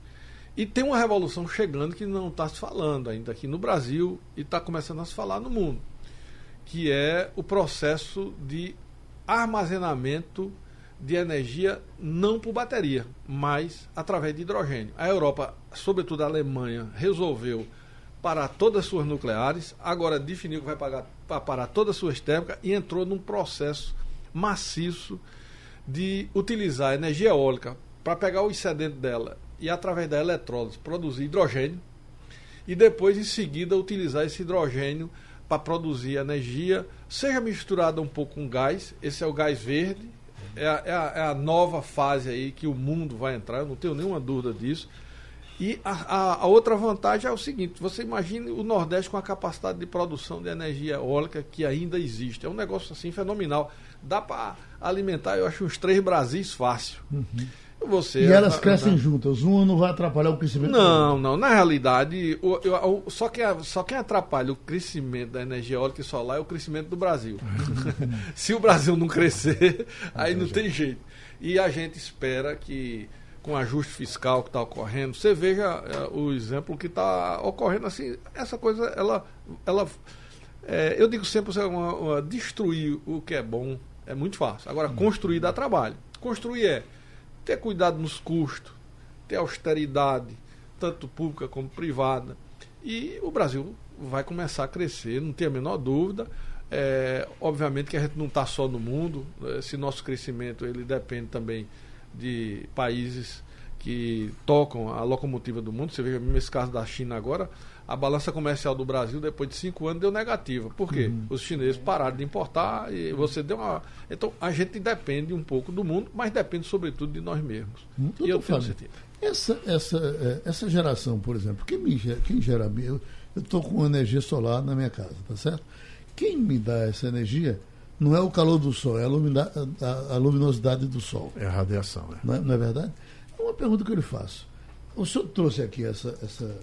E tem uma revolução chegando que não está se falando ainda aqui no Brasil e está começando a se falar no mundo, que é o processo de armazenamento de energia não por bateria, mas através de hidrogênio. A Europa, sobretudo a Alemanha, resolveu parar todas as suas nucleares, agora definiu que vai pagar, para parar todas as suas térmicas e entrou num processo maciço de utilizar a energia eólica para pegar o excedente dela e, através da eletrólise, produzir hidrogênio e depois, em seguida, utilizar esse hidrogênio para produzir energia, seja misturada um pouco com gás, esse é o gás verde, é a, é, a, é a, nova fase aí que o mundo vai entrar, eu não tenho nenhuma dúvida disso. E a, a, outra vantagem é o seguinte: você imagine o Nordeste com a capacidade de produção de energia eólica que ainda existe. É um negócio assim fenomenal. Dá para alimentar, eu acho, uns três Brasis fácil. Uhum. Você, e elas crescem juntas, uma não vai atrapalhar o crescimento Não, não. Na realidade, o, o, só, quem, só quem atrapalha o crescimento da energia eólica e solar é o crescimento do Brasil. [LAUGHS] Se o Brasil não crescer, aí não tem jeito. E a gente espera que, com o ajuste fiscal que está ocorrendo, você veja é, o exemplo que está ocorrendo assim. Essa coisa, ela. ela é, eu digo sempre, uma, uma, destruir o que é bom é muito fácil. Agora, construir dá trabalho. Construir é ter cuidado nos custos, ter austeridade, tanto pública como privada. E o Brasil vai começar a crescer, não tem a menor dúvida. É, obviamente que a gente não está só no mundo, esse nosso crescimento ele depende também de países que tocam a locomotiva do mundo. Você mesmo esse caso da China agora, a balança comercial do Brasil, depois de cinco anos, deu negativa. Por quê? Uhum. Os chineses pararam de importar e você deu uma. Então, a gente depende um pouco do mundo, mas depende, sobretudo, de nós mesmos. Hum, e eu tenho certeza. Essa, essa, é, essa geração, por exemplo, quem, me, quem gera. Eu estou com energia solar na minha casa, tá certo? Quem me dá essa energia não é o calor do sol, é a, lumina, a, a luminosidade do sol. É a radiação, é. Não, é, não é verdade? É uma pergunta que eu lhe faço. O senhor trouxe aqui essa, essa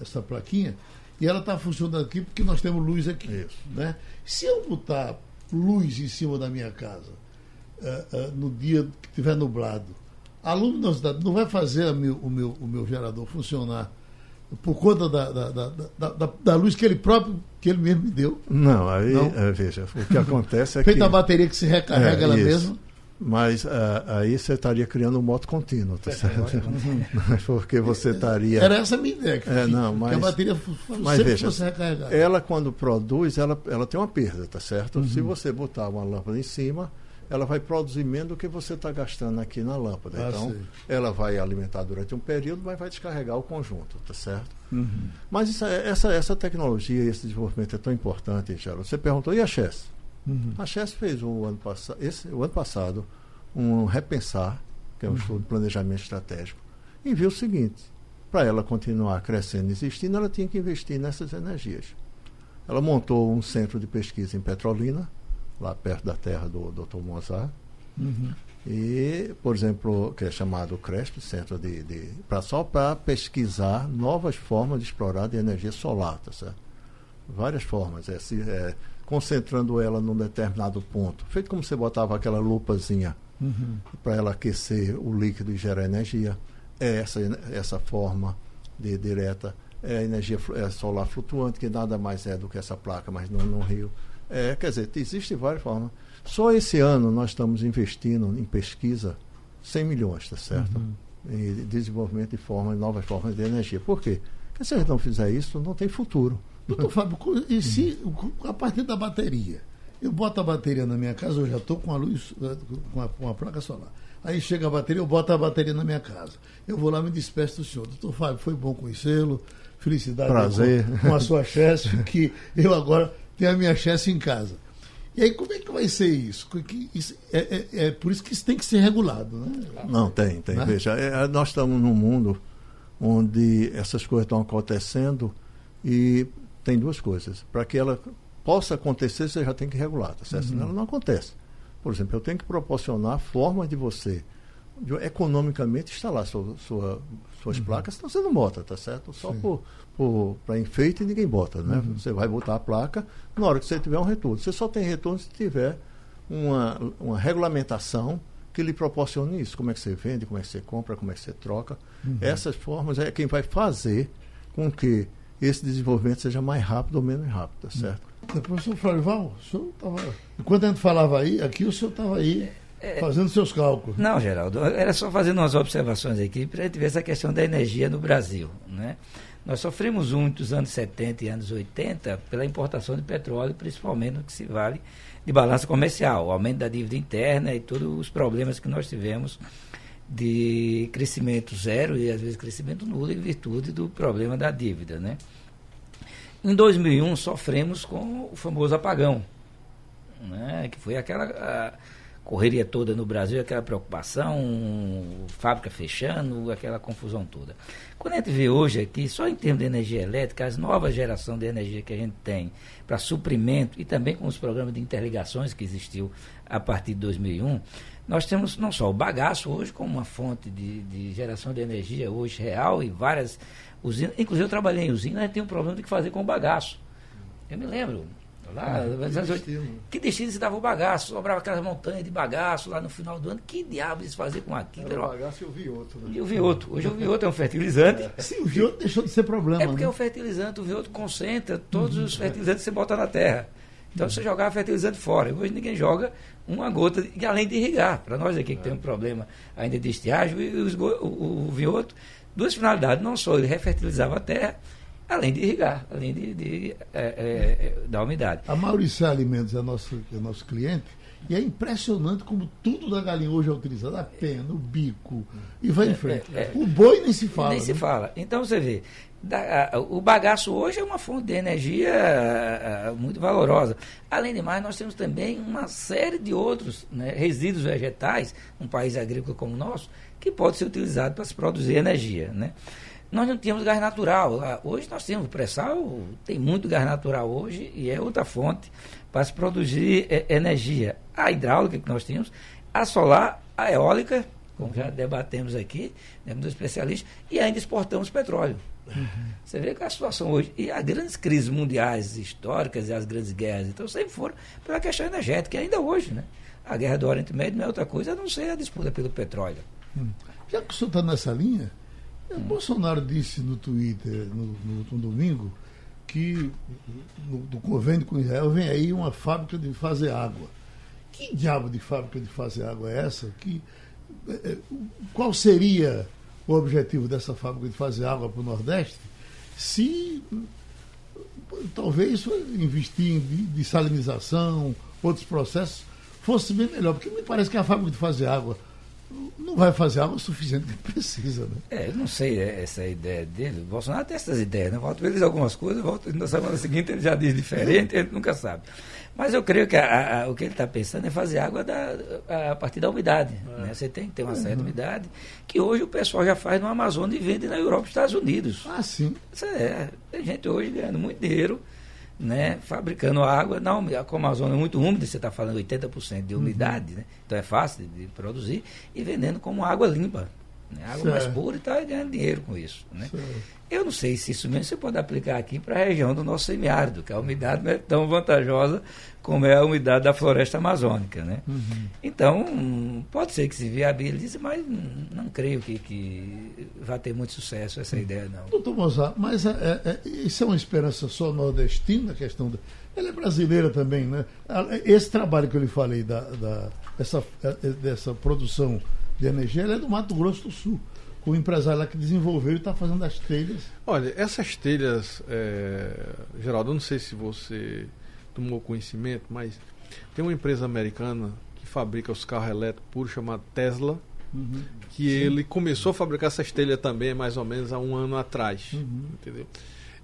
essa plaquinha, e ela está funcionando aqui porque nós temos luz aqui. Isso. Né? Se eu botar luz em cima da minha casa uh, uh, no dia que estiver nublado, a luminosidade não vai fazer meu, o, meu, o meu gerador funcionar por conta da, da, da, da, da luz que ele próprio, que ele mesmo me deu. Não, aí, não? É, veja, o que acontece é Feita que... a bateria que se recarrega é, ela mesma. Mas uh, aí você estaria criando um moto contínuo, tá certo? [LAUGHS] Porque você estaria. Era essa a minha ideia. Que, é, não, mas, que a bateria mas veja, ela quando produz, ela, ela tem uma perda, tá certo? Uhum. Se você botar uma lâmpada em cima, ela vai produzir menos do que você está gastando aqui na lâmpada. Ah, então, sei. ela vai alimentar durante um período, mas vai descarregar o conjunto, tá certo? Uhum. Mas isso, é, essa, essa tecnologia, esse desenvolvimento é tão importante, Geraldo. Você perguntou, e a Chess? Uhum. A Chess fez o ano, pass esse, o ano passado um repensar, que é um uhum. estudo de planejamento estratégico, e viu o seguinte: para ela continuar crescendo e existindo, ela tinha que investir nessas energias. Ela montou um centro de pesquisa em Petrolina, lá perto da terra do Dr. Mozart. Uhum. E, por exemplo, que é chamado CRESP, Centro de. de pra, só para pesquisar novas formas de explorar de energia solar, tá certo? Várias formas. É, se, é, concentrando ela num determinado ponto. Feito como você botava aquela lupazinha uhum. para ela aquecer o líquido e gerar energia. É essa, essa forma de direta. É energia é solar flutuante, que nada mais é do que essa placa, mas não no rio. É, quer dizer, existem várias formas. Só esse ano nós estamos investindo em pesquisa 100 milhões, tá certo? Uhum. Em desenvolvimento de formas, novas formas de energia. Por quê? Porque se a gente não fizer isso, não tem futuro. Doutor Fábio, e se, a partir da bateria, eu boto a bateria na minha casa, eu já estou com a luz, eh, com a, com a, placa solar. Aí chega a bateria, eu boto a bateria na minha casa. Eu vou lá me despeço do senhor. Doutor Fábio, foi bom conhecê-lo. Felicidade Prazer. Com, com a sua chefe, [LAUGHS] que eu agora tenho a minha chefe em casa. E aí, como é que vai ser isso? isso é, é, é, por isso que isso tem que ser regulado, né? Não, tem, tem. Né? Veja, é, nós estamos num mundo onde essas coisas estão acontecendo e tem duas coisas. Para que ela possa acontecer, você já tem que regular, tá certo? Uhum. Senão ela não acontece. Por exemplo, eu tenho que proporcionar formas de você economicamente instalar sua, sua, suas uhum. placas, senão você não bota, tá certo? Só para enfeite ninguém bota, né? Uhum. Você vai botar a placa na hora que você tiver um retorno. Você só tem retorno se tiver uma, uma regulamentação que lhe proporcione isso. Como é que você vende, como é que você compra, como é que você troca. Uhum. Essas formas é quem vai fazer com que esse desenvolvimento seja mais rápido ou menos rápido, tá certo? Hum. Professor Florival, o senhor estava. Enquanto a gente falava aí, aqui o senhor estava aí é, fazendo seus cálculos. Não, Geraldo, era só fazendo umas observações aqui para a gente ver essa questão da energia no Brasil. Né? Nós sofremos muito nos anos 70 e anos 80 pela importação de petróleo, principalmente no que se vale de balança comercial, o aumento da dívida interna e todos os problemas que nós tivemos de crescimento zero e às vezes crescimento nulo em virtude do problema da dívida, né? Em 2001 sofremos com o famoso apagão, né? Que foi aquela correria toda no Brasil, aquela preocupação, fábrica fechando, aquela confusão toda. Quando a gente vê hoje aqui, só em termos de energia elétrica, as novas gerações de energia que a gente tem para suprimento e também com os programas de interligações que existiu a partir de 2001, nós temos não só o bagaço hoje como uma fonte de, de geração de energia hoje real e várias usinas. Inclusive eu trabalhei em usina, gente tem um problema de que fazer com o bagaço. Eu me lembro, Lá, que, destino. se dava o bagaço, sobrava aquelas montanhas de bagaço lá no final do ano. Que diabo eles faziam com aquilo? Era o bagaço e o vioto. Né? E o vioto. Hoje o vioto é um fertilizante. É. Sim, o vioto deixou de ser problema. É porque né? é um fertilizante, o vioto concentra todos os fertilizantes que você bota na terra. Então você jogava fertilizante fora. Hoje ninguém joga uma gota, de, além de irrigar. Para nós aqui que é. tem um problema ainda de estiagem, o, o, o, o vioto, duas finalidades. Não só ele refertilizava a terra, além de irrigar, além de, de é, é, dar umidade. A Mauricé Alimentos é nosso, é nosso cliente e é impressionante como tudo da galinha hoje é utilizado, a pena, o bico, e vai em é, frente. É, é, o boi nem se fala. Nem né? se fala. Então você vê, da, a, o bagaço hoje é uma fonte de energia a, a, muito valorosa. Além de mais, nós temos também uma série de outros né, resíduos vegetais, um país agrícola como o nosso, que pode ser utilizado para se produzir energia. Né? Nós não tínhamos gás natural. Hoje nós temos pré-sal, tem muito gás natural hoje e é outra fonte para se produzir é, energia. A hidráulica que nós tínhamos, a solar, a eólica, como já debatemos aqui, né, dos especialistas, e ainda exportamos petróleo. Uhum. Você vê que a situação hoje, e as grandes crises mundiais históricas e as grandes guerras, então sempre foram pela questão energética, e ainda hoje, né? A guerra do Oriente Médio não é outra coisa a não ser a disputa pelo petróleo. Hum. Já que o senhor está nessa linha, o Bolsonaro disse no Twitter no, no, no domingo que no, do convênio com Israel vem aí uma fábrica de fazer água. Que diabo de fábrica de fazer água é essa? Que, é, é qual seria o objetivo dessa fábrica de fazer água para o Nordeste se talvez investir em de salinização, outros processos, fosse bem melhor? Porque me parece que a fábrica de fazer água não vai fazer algo suficiente que precisa, né? É, eu não sei é, essa ideia dele. O Bolsonaro tem essas ideias, né? Volta ele diz algumas coisas, volta, na semana seguinte ele já diz diferente, ele nunca sabe. Mas eu creio que a, a, o que ele está pensando é fazer água da, a, a partir da umidade. É. Né? Você tem que ter uma certa uhum. umidade, que hoje o pessoal já faz no Amazonas e vende na Europa e Estados Unidos. Ah, sim. Isso é. Tem gente hoje ganhando muito dinheiro né, fabricando água na umidade. Como a zona é muito úmida, você está falando 80% de umidade, uhum. né? então é fácil de, de, produzir, e vendendo como água limpa. Né? Água certo. mais pura e está ganhando dinheiro com isso. Né? Eu não sei se isso mesmo você pode aplicar aqui para a região do nosso semiárido, que a umidade não é tão vantajosa como é a umidade da floresta amazônica. Né? Uhum. Então, pode ser que se viabilize, mas não creio que, que vai ter muito sucesso essa ideia, não. Doutor Mozart, mas é, é, é, isso é uma esperança só nordestina, a questão da. Ela é brasileira também, né? Esse trabalho que eu lhe falei da, da, dessa, é, dessa produção de energia, ela é do Mato Grosso do Sul o empresário lá que desenvolveu e está fazendo as telhas. Olha, essas telhas, é, Geraldo, eu não sei se você tomou conhecimento, mas tem uma empresa americana que fabrica os carros elétricos puros chamada Tesla, uhum. que Sim. ele começou a fabricar essas telhas também mais ou menos há um ano atrás, uhum. entendeu?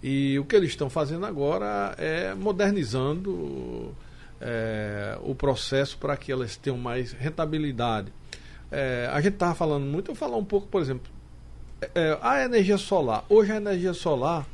E o que eles estão fazendo agora é modernizando é, o processo para que elas tenham mais rentabilidade. É, a gente estava falando muito, eu vou falar um pouco, por exemplo, é, a energia solar. Hoje a energia solar,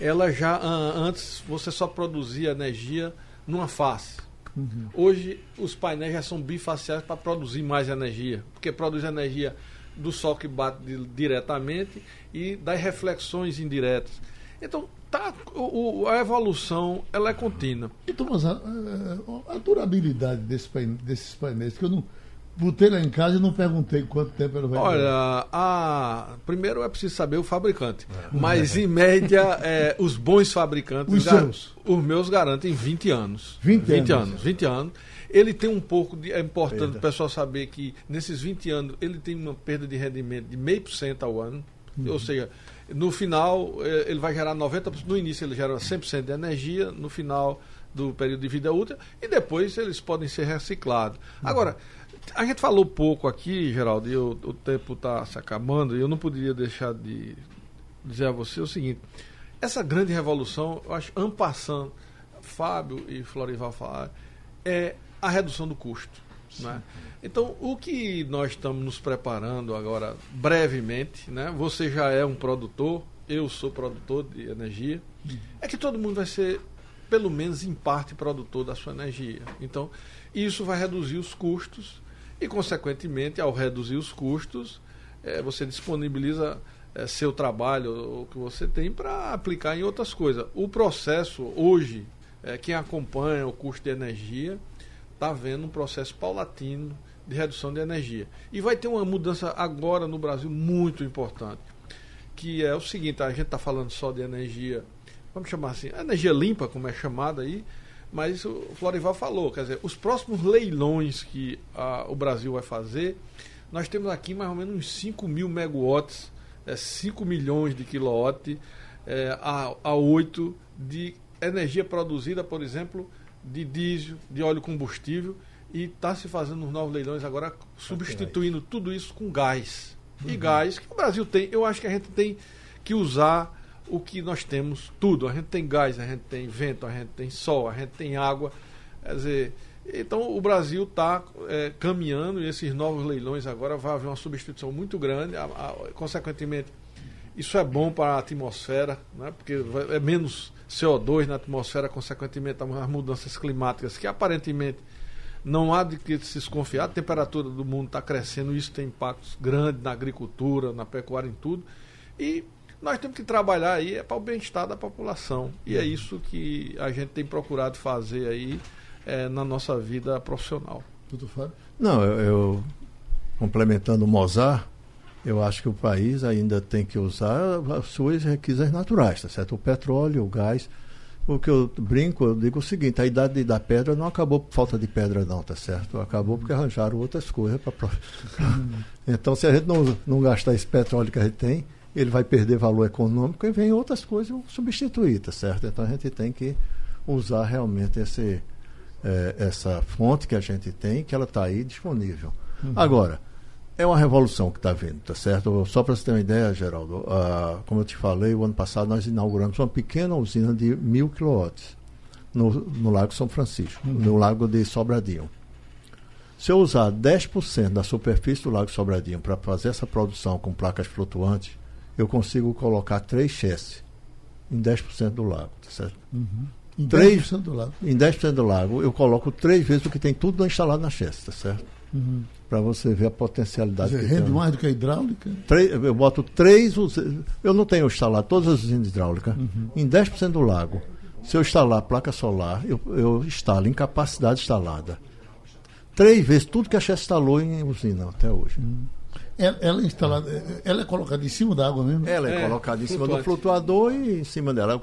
ela já antes você só produzia energia numa face. Uhum. Hoje os painéis já são bifaciais para produzir mais energia, porque produz energia do sol que bate diretamente e das reflexões indiretas. Então, tá, o, a evolução ela é contínua. Então, mas a, a, a durabilidade desse desses painéis, que eu não Botei lá em casa e não perguntei quanto tempo ela vai Olha, a... primeiro é preciso saber o fabricante. É. Mas, em média, é, os bons fabricantes. Os gar... seus? Os meus garantem 20 anos. 20, 20 anos. anos. 20 anos. Ele tem um pouco de. É importante perda. o pessoal saber que nesses 20 anos ele tem uma perda de rendimento de meio por cento ao ano. Uhum. Ou seja, No final, eh, ele vai gerar 90%. No início, ele gera 100% de energia, no final do período de vida útil, e depois eles podem ser reciclados. Uhum. Agora, a gente falou pouco aqui, Geraldo, e o, o tempo está se acabando, e eu não poderia deixar de dizer a você o seguinte: essa grande revolução, eu acho, ampassando, Fábio e Florival falaram, é a redução do custo. Né? Então, o que nós estamos nos preparando agora, brevemente, né? você já é um produtor, eu sou produtor de energia, é que todo mundo vai ser, pelo menos em parte, produtor da sua energia. Então, isso vai reduzir os custos e, consequentemente, ao reduzir os custos, é, você disponibiliza é, seu trabalho, o que você tem, para aplicar em outras coisas. O processo, hoje, é, quem acompanha o custo de energia, está vendo um processo paulatino de redução de energia. E vai ter uma mudança agora no Brasil muito importante, que é o seguinte, a gente está falando só de energia, vamos chamar assim, energia limpa, como é chamada aí, mas o Florival falou, quer dizer, os próximos leilões que a, o Brasil vai fazer, nós temos aqui mais ou menos uns 5 mil megawatts, é, 5 milhões de quilowatt é, a, a 8 de energia produzida, por exemplo, de diesel, de óleo combustível, e está se fazendo nos novos leilões agora substituindo tudo isso com gás. Uhum. E gás que o Brasil tem, eu acho que a gente tem que usar o que nós temos, tudo. A gente tem gás, a gente tem vento, a gente tem sol, a gente tem água. Quer dizer, então o Brasil está é, caminhando e esses novos leilões agora vai haver uma substituição muito grande. A, a, consequentemente, isso é bom para a atmosfera, né? porque é menos CO2 na atmosfera, consequentemente, as mudanças climáticas, que aparentemente não há de que se desconfiar. A temperatura do mundo está crescendo, isso tem impactos grandes na agricultura, na pecuária, em tudo. E nós temos que trabalhar aí é para o bem-estar da população. E é isso que a gente tem procurado fazer aí é, na nossa vida profissional. Tudo Fábio? Não, eu, eu complementando o Mozart, eu acho que o país ainda tem que usar as suas requisitas naturais, tá certo? O petróleo, o gás. O que eu brinco, eu digo o seguinte, a idade da pedra não acabou por falta de pedra não, tá certo? Acabou porque arranjaram outras coisas para... [LAUGHS] então, se a gente não, não gastar esse petróleo que a gente tem, ele vai perder valor econômico e vem outras coisas substituir, tá certo? Então, a gente tem que usar realmente esse, é, essa fonte que a gente tem, que ela está aí disponível. Uhum. Agora, é uma revolução que está vindo, tá certo? Só para você ter uma ideia, Geraldo, uh, como eu te falei, o ano passado nós inauguramos uma pequena usina de mil quilowatts no, no Lago São Francisco, uhum. no Lago de Sobradinho. Se eu usar 10% da superfície do Lago Sobradinho para fazer essa produção com placas flutuantes, eu consigo colocar três chassis em 10% do lago, tá certo? Uhum. Em 10% do lago? Em 10% do lago, eu coloco três vezes o que tem tudo instalado na chassi, tá certo? Uhum para você ver a potencialidade. Você rende mais do que a hidráulica? Três, eu boto três. Eu não tenho instalado todas as usinas hidráulicas. Uhum. Em 10% do lago, se eu instalar placa solar, eu, eu instalo em capacidade instalada. Três vezes tudo que a Chess instalou em usina até hoje. Uhum. Ela, ela, é instalada, ela é colocada em cima da água mesmo? Ela é, é colocada em cima do flutuador e em cima dela.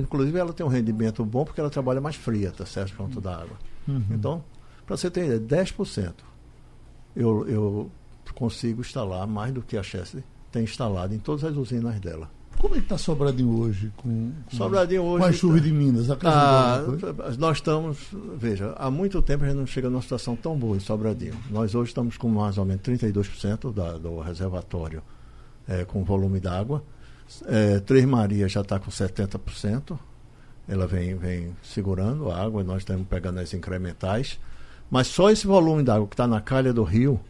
Inclusive, ela tem um rendimento bom porque ela trabalha mais fria, tá certo? Junto da água. Uhum. Então, para você ter ideia, 10% eu, eu consigo instalar mais do que a Chesney tem instalado em todas as usinas dela. Como é que está Sobradinho hoje? Com, com, Sobradinho hoje. Com as chuvas de Minas? Ah, nós estamos, veja, há muito tempo a gente não chega numa situação tão boa em Sobradinho. Nós hoje estamos com mais ou menos 32% da, do reservatório é, com volume d'água. É, Três Marias já está com 70%. Ela vem, vem segurando a água, nós estamos pegando as incrementais. Mas só esse volume d'água que está na calha do rio,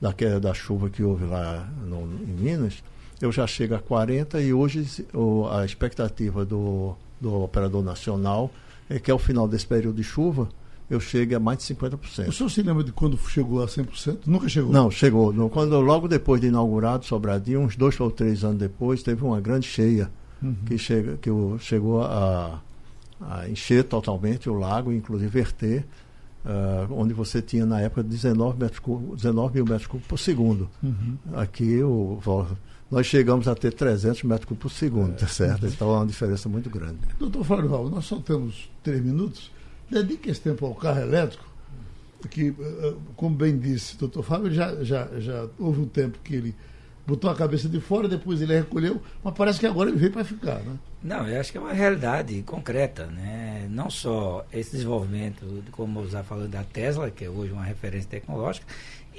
da, da chuva que houve lá no, em Minas, eu já chego a 40 e hoje o, a expectativa do, do operador nacional é que ao final desse período de chuva eu chegue a mais de 50%. O senhor se lembra de quando chegou a 100%? Nunca chegou? Não, chegou. No, quando, logo depois de inaugurado Sobradinho, uns dois ou três anos depois, teve uma grande cheia uhum. que, chega, que chegou a, a encher totalmente o lago, inclusive verter Uh, onde você tinha na época 19, metros cúbicos, 19 mil metros cúbicos por segundo. Uhum. Aqui o, nós chegamos a ter 300 metros cúbicos por segundo, é. tá certo? Então é uma diferença muito grande. Doutor Florival, nós só temos três minutos. Dedique esse tempo ao carro elétrico, que, eh, como bem disse o doutor Fábio, já, já, já houve um tempo que ele botou a cabeça de fora, depois ele recolheu, mas parece que agora ele veio para ficar, né? Não, eu acho que é uma realidade concreta, né? Não só esse desenvolvimento, como está falando da Tesla, que é hoje uma referência tecnológica,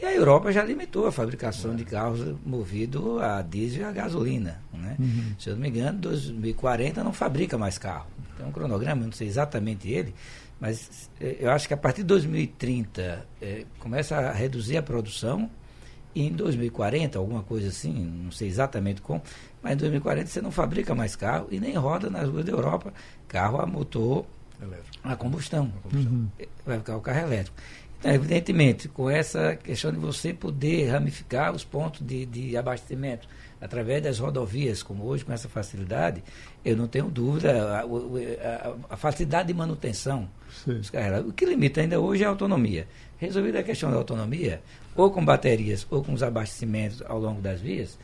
e a Europa já limitou a fabricação é. de carros movidos a diesel e a gasolina. Né? Uhum. Se eu não me engano, 2040 não fabrica mais carro. Tem um cronograma, não sei exatamente ele, mas eh, eu acho que a partir de 2030 é, eh, começa a reduzir a produção e em 2040, alguma coisa assim, não sei exatamente como, mas em 2040 você não fabrica mais carro e nem roda nas ruas da Europa carro a motor elétrico. a combustão. A combustão. Uhum. Vai ficar o carro elétrico. Então, evidentemente, com essa questão de você poder ramificar os pontos de, de abastecimento através das rodovias, como hoje, com essa facilidade, eu não tenho dúvida, a, a, a facilidade de manutenção dos carros. O que limita ainda hoje é a autonomia. Resolvida a questão da autonomia, ou com baterias ou com os abastecimentos ao longo das vias,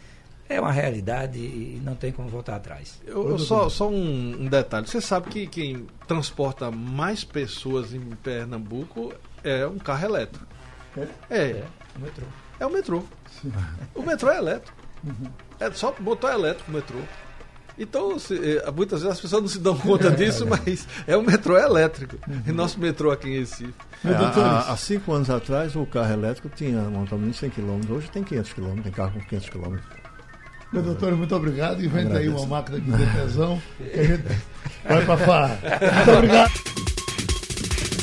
é uma realidade e não tem como voltar atrás. Eu, eu só, só um, um, detalhe. Você sabe que quem transporta mais pessoas em Pernambuco é um carro elétrico. É? É. é o metrô. É o metrô. Sim. O metrô é elétrico. Uhum. É só motor elétrico o metrô. Então, se, eh, muitas vezes as pessoas não se dão conta disso, mas é o metrô elétrico. Uhum. E nosso metrô aqui em Recife. É, há, há, cinco anos atrás, o carro elétrico tinha um de 100 km. Hoje tem 500 km, tem carro com 500 km. Meu doutor, muito obrigado. Inventa aí uma máquina de detesão que a gente [LAUGHS] vai para farra. Muito obrigado.